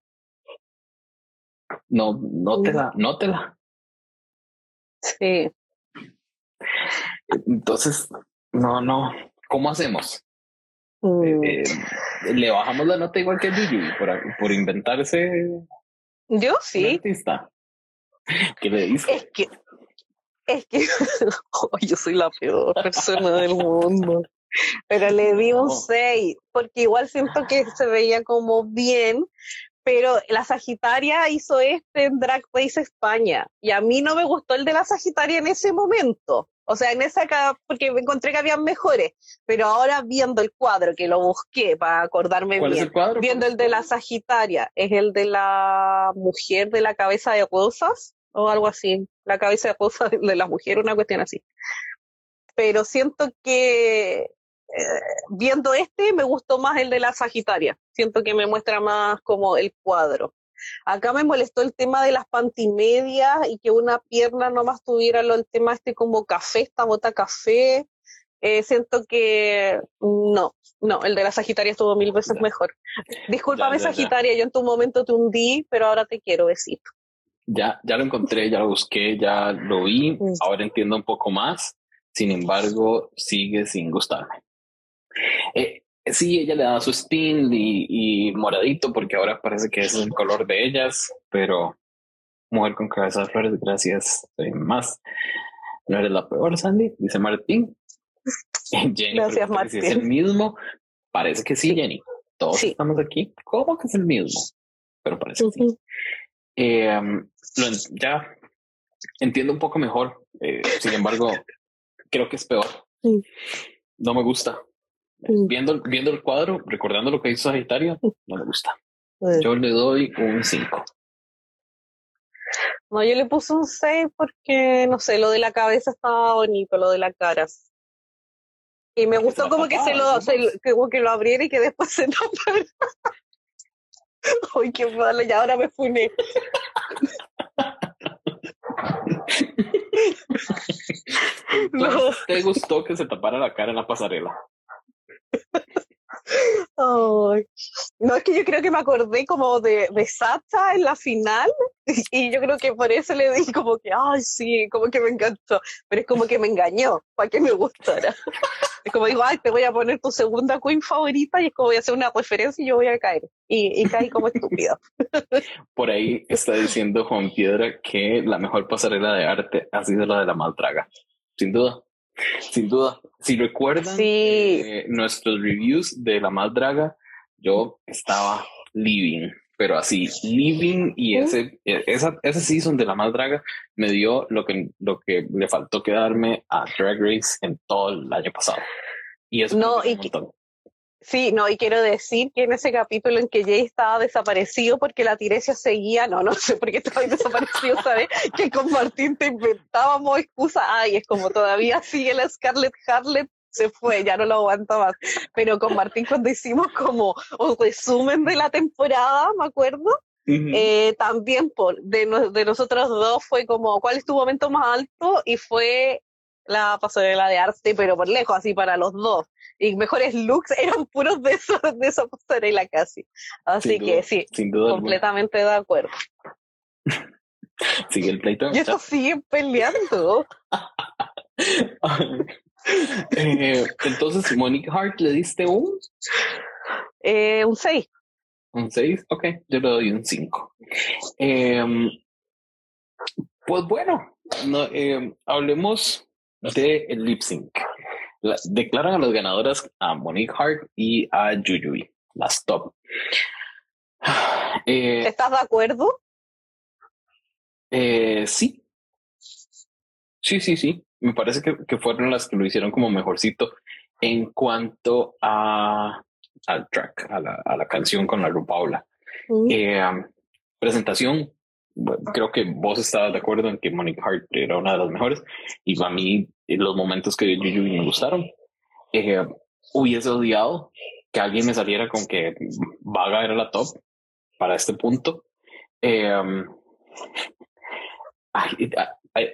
No, no te la, no te la. Sí. Entonces, no, no. ¿Cómo hacemos? Mm. Eh, eh, ¿Le bajamos la nota igual que Yuyu por, por inventarse? Yo sí. Artista? ¿Qué le dice? Es que, es que [LAUGHS] yo soy la peor persona del mundo. Pero le di un 6, porque igual siento que se veía como bien, pero la Sagitaria hizo este en Drag Race España y a mí no me gustó el de la Sagitaria en ese momento. O sea, en esa porque me encontré que habían mejores, pero ahora viendo el cuadro, que lo busqué para acordarme ¿Cuál bien, es el cuadro? viendo el de la Sagitaria, es el de la mujer de la cabeza de rosas o algo así, la cabeza de rosas de la mujer, una cuestión así. Pero siento que viendo este me gustó más el de la Sagitaria. Siento que me muestra más como el cuadro. Acá me molestó el tema de las pantimedias y que una pierna nomás tuviera lo, el tema este como café, esta bota café. eh, siento que no, no, el de la Sagitaria estuvo mil veces mejor. Discúlpame, Sagitaria, yo en tu momento te hundí, pero ahora te quiero, besito. Ya, ya lo encontré, ya lo busqué, ya lo vi, mm. ahora entiendo un poco más, sin embargo, sigue sin gustarme. Eh, sí, ella le da su spin y, moradito, porque ahora parece que ese es el color de ellas, pero mujer con cabeza de flores, gracias, más. No eres la peor, Sandy, dice Martín. [LAUGHS] Jenny, Gracias, Martín. Si es el mismo, parece que sí, Jenny. Todos estamos aquí. ¿Cómo que es el mismo? Pero parece que sí. Em, ya entiendo un poco mejor. Eh, sin embargo, creo que es peor. No me gusta. Viendo, viendo el cuadro, recordando lo que hizo Sagitario, no me gusta. Yo le doy un 5. No, yo le puse un 6 porque, no sé, lo de la cabeza estaba bonito, lo de la cara. Y me gustó como que se lo, como que lo abriera y que después se [LAUGHS] tapara. Uy, qué malo, y ahora me funé. [LAUGHS] no. ¿Te gustó que se tapara la cara en la pasarela? No, es que yo creo que me acordé como de, de Sacha en la final y yo creo que por eso le di como que, ay, sí, como que me encantó, pero es como que me engañó para que me gustara. Es como digo, ay, te voy a poner tu segunda queen favorita y es como voy a hacer una referencia y yo voy a caer. Y, y caí como estúpido. Por ahí está diciendo Juan Piedra que la mejor pasarela de arte ha sido la de la Maltraga. Sin duda. Sin duda. Si recuerdan eh, nuestros reviews de La Maldraga, yo estaba living, pero así, living y ese, e, esa, ese season de La Maldraga me dio lo que, lo que le faltó quedarme a Drag Race en todo el año pasado. Y eso no, y, Sí, no, y quiero decir que en ese capítulo en que Jay estaba desaparecido porque la Tiresia seguía, no, no [LAUGHS] sé por qué estaba desaparecido, ¿sabes? Que con Martín te inventábamos excusas, ay, es como todavía sigue la Scarlett Harlet, se fue, ya no lo aguanto más. Pero con Martín cuando hicimos como un resumen de la temporada, me acuerdo, eh, también por, de, de nosotros dos fue como, ¿cuál es tu momento más alto? Y fue la pasarela de arte, pero por lejos, así para los dos y mejores looks [LAUGHS] eran puros de, eso, de esa pasarela casi. Así que sí, completamente de acuerdo. Sigue el pleito. Y estos siguen peleando. [LAUGHS] eh, entonces, Monique Hart, ¿le diste un? Eh, un 6. Un 6, ok, yo le doy un 5. Em, pues bueno, no, em, hablemos de el lip sync declaran a las ganadoras a Monique Hart y a Yuyui, las top. [SIGHS] Eh, ¿Estás de acuerdo? Eh, sí. Sí, sí, sí. Me parece que, fueron las que lo hicieron como mejorcito en cuanto a al track, a la, a la canción con la Rupaula. Mm. Eh, presentación, creo que vos estabas de acuerdo en que Monique Hart era una de las mejores y a mí los momentos que vi Yuyu me gustaron. Eh, hubiese odiado que alguien me saliera con que Vaga era la top para este punto. Eh,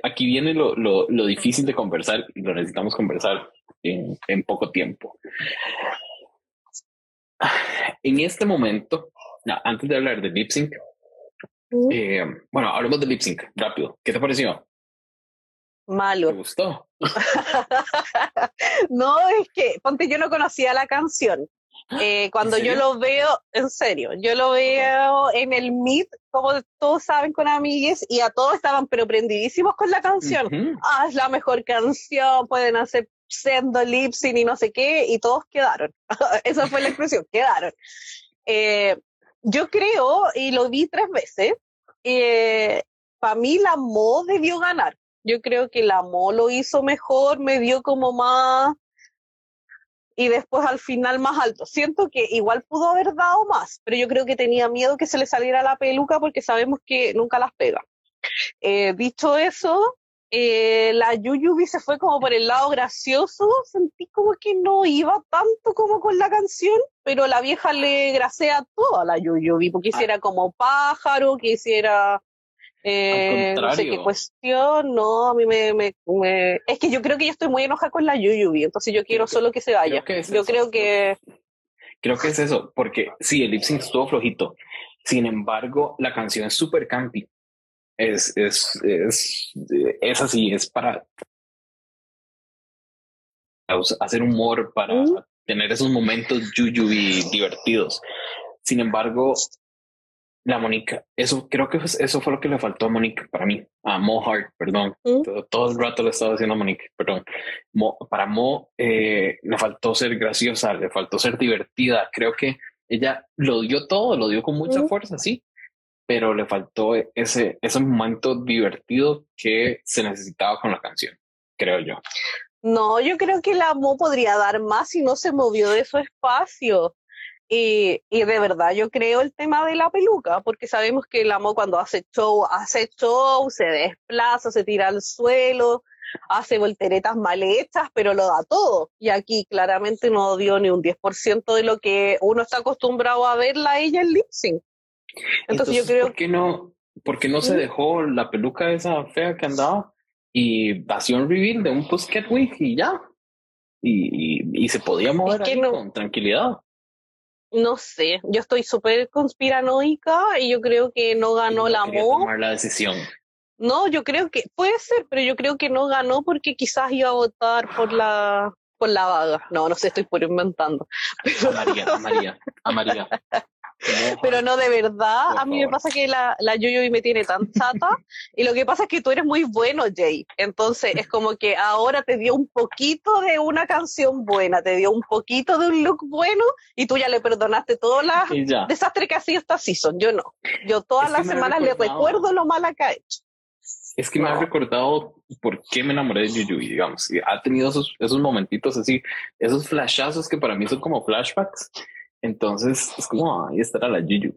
aquí viene lo, lo, lo, difícil de conversar y lo necesitamos conversar en, en poco tiempo. En este momento, antes de hablar de lip sync, eh, bueno, hablemos de lip sync rápido. ¿Qué te pareció? Malo. ¿Te gustó? [LAUGHS] no, es que, ponte, yo no conocía la canción. Eh, cuando yo lo veo, en serio, yo lo veo en el Meet, como todos saben, con amigues, y a todos estaban pero prendidísimos con la canción. Ah, es la mejor canción, pueden hacer siendo lip sync y no sé qué, y todos quedaron. [LAUGHS] Esa fue la expresión, quedaron. Eh, yo creo, y lo vi tres veces, eh, para mí la Mo debió ganar. Yo creo que la Mo lo hizo mejor, me dio como más y después al final más alto. Siento que igual pudo haber dado más, pero yo creo que tenía miedo que se le saliera la peluca porque sabemos que nunca las pega. Eh, dicho eso, eh, la Yuyubi se fue como por el lado gracioso, sentí como que no iba tanto como con la canción, pero la vieja le gracea todo a la Yuyubi, porque hiciera como pájaro, que hiciera Eh, no sé qué cuestión, no, a mí me, me, Es que yo creo que yo estoy muy enojada con la Yuyubi, entonces yo quiero solo que se vaya. yo creo que... Creo que es eso, porque sí, el lip sync estuvo flojito. Sin embargo, la canción es súper campi. Es, es, es, es así, es para hacer humor, para tener esos momentos yuyubi divertidos. Sin embargo, la Mónica, eso creo que eso fue lo que le faltó a Mónica para mí, a Mo Hart, perdón. Mm. Todo, el rato le estaba diciendo a Mónica, perdón. para Mo eh, le faltó ser graciosa, le faltó ser divertida. Creo que ella lo dio todo, lo dio con mucha mm. fuerza, sí, pero le faltó ese, ese momento divertido que se necesitaba con la canción, creo yo. No, yo creo que la Mo podría dar más si no se movió de su espacio. Y, y, de verdad yo creo el tema de la peluca, porque sabemos que el amo cuando hace show, hace show, se desplaza, se tira al suelo, hace volteretas mal hechas, pero lo da todo. Y aquí claramente no dio ni un 10% de lo que uno está acostumbrado a verla ella en lip sync. Entonces, yo creo... ¿por qué no, por no se dejó la peluca esa fea que andaba y vació un reveal de un Pussycat Wig y ya? Y, y, se podía mover con tranquilidad no sé, yo estoy súper conspiranoica y yo creo que no ganó la Mo. tomar la decisión. No, yo creo que puede ser, pero yo creo que no ganó porque quizás iba a votar por la por la vaga. No, no sé, estoy por inventando. [LAUGHS] A María, a María, a María. Pero no, de verdad, a mí me pasa que la, la Yuyuy me tiene tan chata [LAUGHS] y lo que pasa es que tú eres muy bueno, Jay. Entonces es como que ahora te dio un poquito de una canción buena, te dio un poquito de un look bueno y tú ya le perdonaste todas las desastres que ha sido esta season. Yo no. Yo todas las semanas le recuerdo lo mala que ha hecho. Es que me ha recordado por qué me enamoré de Yuyuy, digamos. Ha tenido esos, esos momentitos así, esos flashazos que para mí son como flashbacks entonces es como, ahí estará la Yuyu.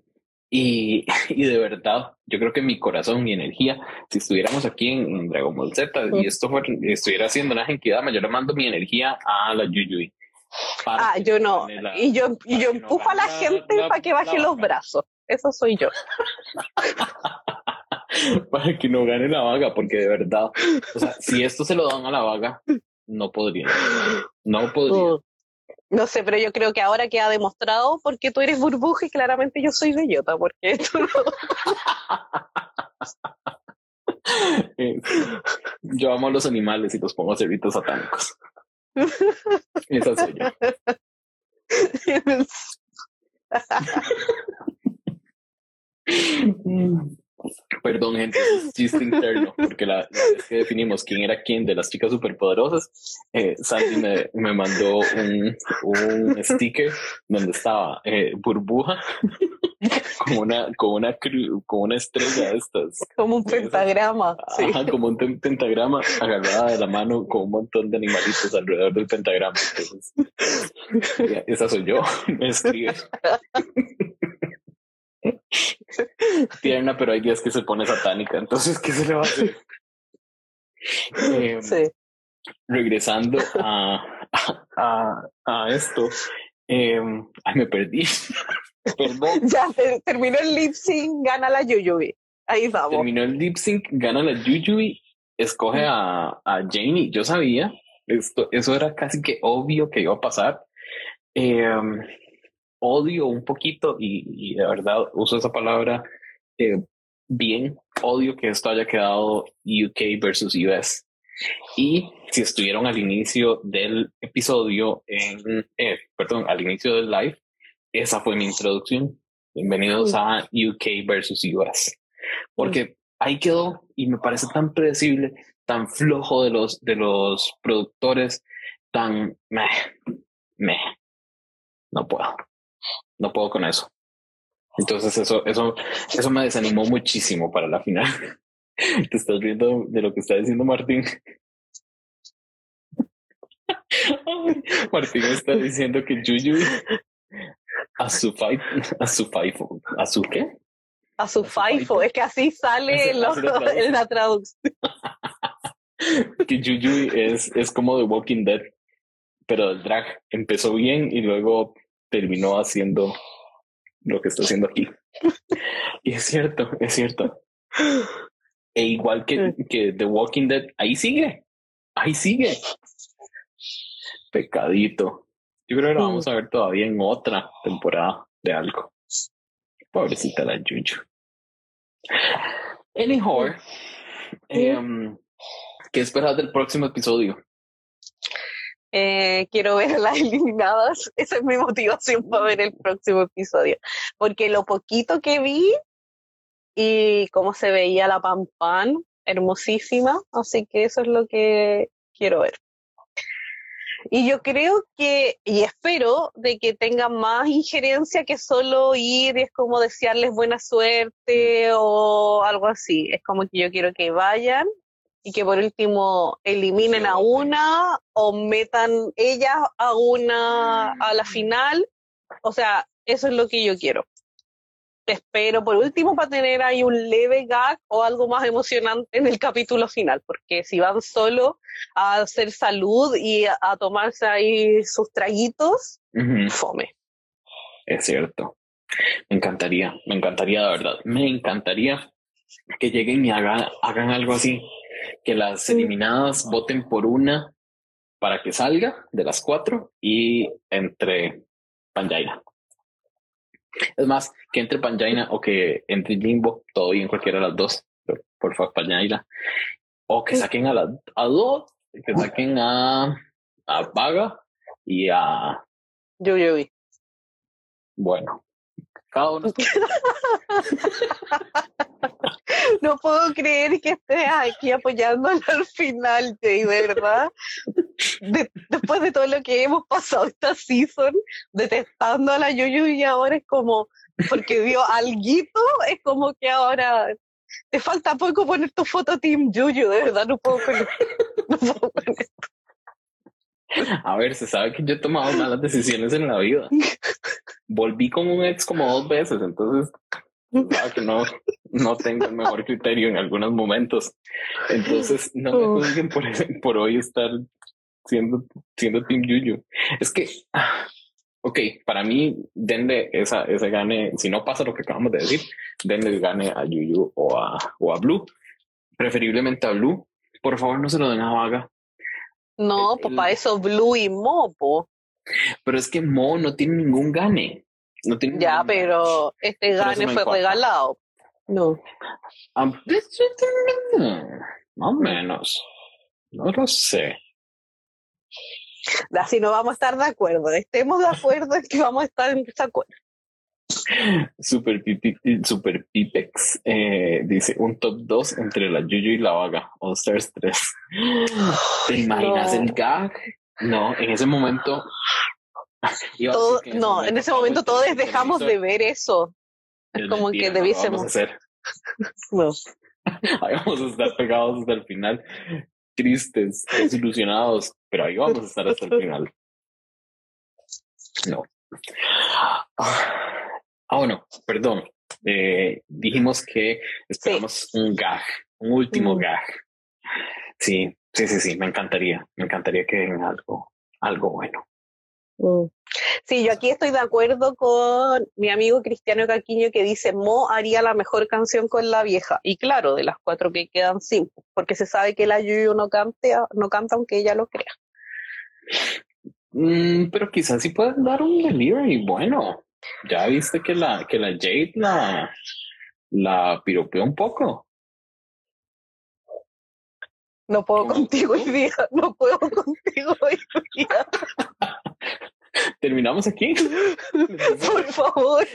Y, [LAUGHS] y, de verdad, yo creo que mi corazón, mi energía, si estuviéramos aquí en, Dragon Ball Z y esto estuviera haciendo una genkidama, yo le mando mi energía a la Yuyui. Ah, yo no. y yo, y yo empujo a la gente para que baje los brazos. Eso soy yo. [LAUGHS] para que no gane la vaga, porque de verdad, o sea, si esto se lo dan a la vaga, no podría. No podría. No sé, pero yo creo que ahora que ha demostrado porque tú eres burbuja y claramente yo soy bellota, porque [LAUGHS] tú no... [LAUGHS] yo amo a los animales y los pongo a servitos satánicos. [LAUGHS] Esa soy yo. Perdón, gente, es chiste interno, porque la, vez que definimos quién era quién de las chicas superpoderosas, eh, Sandy me, me mandó un, un, sticker donde estaba eh, burbuja, como una, como una, como una estrella de estas. Como un pentagrama. Ajá, como un pentagrama agarrada de la mano con un montón de animalitos alrededor del pentagrama. Entonces, esa soy yo, [LAUGHS] me escribe. [LAUGHS] tierna, pero hay días que se pone satánica. Entonces, ¿qué se le va a hacer? Em, [LAUGHS] sí. Regresando a, a, a esto, em, ay, me perdí. [LAUGHS] Perdón. Ya terminó el lip sync, gana la Yuyubi. Ahí vamos. Terminó el lip sync, gana la Yuyubi, escoge a, a Jamie. Yo sabía, esto, eso era casi que obvio que iba a pasar. Eh, odio un poquito, y, de verdad uso esa palabra eh, bien, odio que esto haya quedado UK versus US. Y si estuvieron al inicio del episodio, en, eh, perdón, al inicio del live, esa fue mi introducción. Bienvenidos a UK versus US. Porque ahí quedó y me parece tan predecible, tan flojo de los, de los productores, tan meh, meh. No puedo no puedo con eso. Entonces eso, eso, eso me desanimó muchísimo para la final. [LAUGHS] Te estás viendo de lo que está diciendo Martín. [LAUGHS] Martín está diciendo que Juju a su fight, a su faifo, a su qué? A su faifo, es que así sale en, la traducción. [LAUGHS] que Juju es, es como The Walking Dead, pero el drag empezó bien y luego terminó haciendo lo que está haciendo aquí. [LAUGHS] Y es cierto, es cierto. E igual que, que The Walking Dead, ahí sigue. Ahí sigue. Pecadito. Yo creo que lo vamos a ver todavía en otra temporada de algo. Pobrecita la Yuyu. Anyhow, em, ¿qué esperas del próximo episodio? Eh, quiero ver las [LAUGHS] eliminadas. Esa es mi motivación para ver el próximo episodio. Porque lo poquito que vi y cómo se veía la Pan Pan, hermosísima. Así que eso es lo que quiero ver. Y yo creo que, y espero, de que tengan más injerencia que solo ir y es como desearles buena suerte o algo así. Es como que yo quiero que vayan y que por último eliminen a una o metan ellas a una a la final. O sea, eso es lo que yo quiero. Espero por último para tener ahí un leve gag o algo más emocionante en el capítulo final, porque si van solo a hacer salud y a, a tomarse ahí sus traguitos, fome. Es cierto. Me encantaría, me encantaría de verdad. Me encantaría que lleguen y hagan, hagan algo así. Que las eliminadas voten por una para que salga de las cuatro y entre Panjaina. Es más, que entre Panjaina o que entre Jimbo, todo bien, cualquiera de las dos, pero por favor, Panjaina. O que saquen a las a dos, que saquen a, a Vaga y a, Yo, yo vi. bueno, cada uno. [LAUGHS] [LAUGHS] No puedo creer que estés aquí apoyándola al final, Jay, de verdad. De- después de todo lo que hemos pasado esta season, detestando a la Yuyu y ahora es como, porque dio alguito, es como que ahora te falta poco poner tu foto Team Yuyu, de verdad no puedo con no puedo con esto. A ver, se sabe que yo he tomado malas decisiones en la vida. [LAUGHS] Volví con un ex como dos veces, entonces que no, no tengo el mejor criterio en algunos momentos. Entonces, no me juzguen por, [LAUGHS] por hoy estar siendo, siendo Team Yuyu. Es que, ah, ok, para mí, denle esa, ese gane, si no pasa lo que acabamos de decir, denle el gane a Yuyu o a, o a Blue, preferiblemente a Blue. Por favor, no se lo den a Vaga. No, El- para eso Blue y Mopo. Pero es que Mo no tiene ningún gane. No Ya, pero este gane fue importa. regalado. No. Ah, Más o menos. No lo sé. Así no vamos a estar de acuerdo. Estemos de acuerdo en que vamos a estar en desacuerdo. Super, Pipi, Super Pipex eh, dice un top 2 entre la Yuyu y la Vaga. All Stars 3. ¿Te imaginas no. el gag? No, en ese momento. Todo- no, en ese momento todos dejamos de ver eso. Es Es como mentira, que no debiésemos. vamos a hacer. [LAUGHS] No. [LAUGHS] Ahí vamos a estar pegados hasta el final, tristes, desilusionados, pero ahí vamos a estar hasta el final. No. Ah, bueno, perdón. Eh, dijimos que esperamos un gag, un último Mm. gag. Sí, sí, sí, sí, me encantaría, me encantaría que den algo, algo bueno. Mm. Sí, yo aquí estoy de acuerdo con mi amigo Cristiano Caquiño que dice Mo haría la mejor canción con la vieja. Y claro, de las cuatro que quedan, sí, porque se sabe que la Yuyu no, cante, no canta aunque ella lo crea. Mm, pero quizás sí pueden dar un delivery bueno. Ya viste que la, que la Jade la, la piropeó un poco. No puedo contigo hoy día, no puedo contigo hoy día, Terminamos aquí. por favor.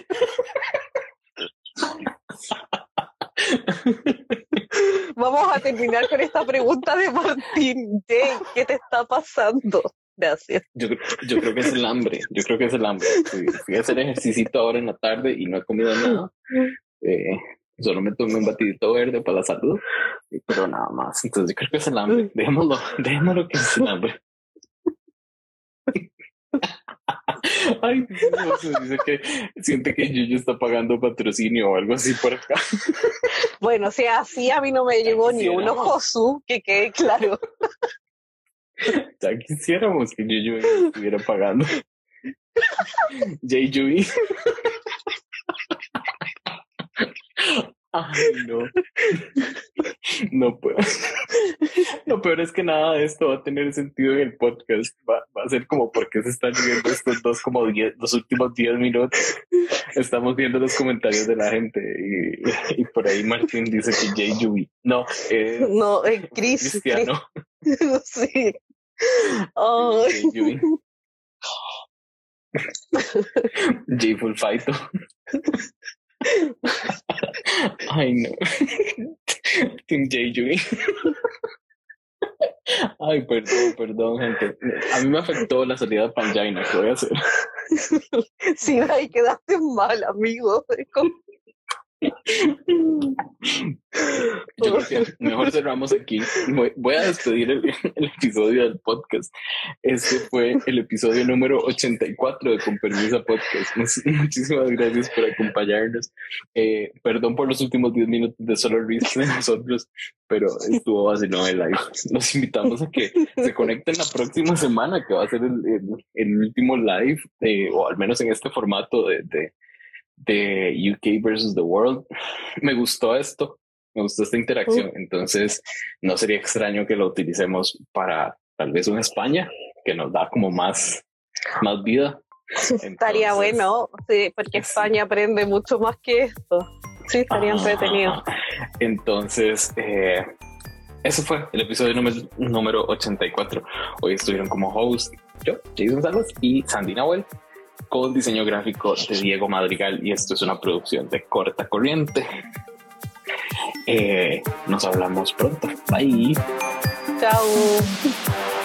Vamos a terminar con esta pregunta de Martín. Jay, ¿qué te está pasando? Gracias. Yo, creo- yo creo que es el hambre. Yo creo que es el hambre. Fui, fui a hacer ejercicio ahora en la tarde y no he comido nada. Eh, solo me tomé un batidito verde para la salud, pero nada más. Entonces yo creo que es el hambre. Dejémoslo, [LAUGHS] dejémoslo que es el hambre. [LAUGHS] Ay, Dios, dice que siente que Yuyu está pagando patrocinio o algo así por acá. [LAUGHS] Bueno, si así a mí no me llegó ni uno. Josu, que quede claro. Ya quisiéramos que Yuyu estuviera pagando. Yui. Ay, no. [LAUGHS] No puedo. [LAUGHS] Lo peor es que nada de esto va a tener sentido en el podcast. Va, a ser como porque se están viendo estos dos, como diez, los últimos 10 minutos. Estamos viendo los comentarios de la gente y, por ahí Martín dice que Jay Yubi. No, eh, no, eh, Chris. Cristiano. [LAUGHS] sí. Oh. Jay Jay Fulfaito. Ay, no. Team J. Ay, perdón, perdón, gente. A mí me afectó la salida de Pangina, ¿qué voy a hacer? [LAUGHS] Sí, ahí quedaste mal, amigo. [LAUGHS] Yo mejor cerramos aquí. Voy a despedir el, episodio del podcast. Este fue el episodio número 84 de Con Permisa Podcast. Muchísimas gracias por acompañarnos. Eh, perdón por los últimos 10 minutos de solo risa de nosotros, pero estuvo vacilón el live. Los invitamos a que se conecten la próxima semana, que va a ser el, último live, eh, o al menos en este formato de de UK versus the World. [LAUGHS] Me gustó esto, me gustó esta interacción, entonces no sería extraño que lo utilicemos para tal vez una España, que nos da como más, más vida. [LAUGHS] estaría bueno, sí, porque España aprende mucho más que esto. Sí, estaría entretenido. Entonces, eh, eso fue el episodio número, número 84. Hoy estuvieron como host yo, Jason Salas y Sandy Nahuel con diseño gráfico de Diego Madrigal y esto es una producción de corta corriente. Eh, nos hablamos pronto. Bye. Chao.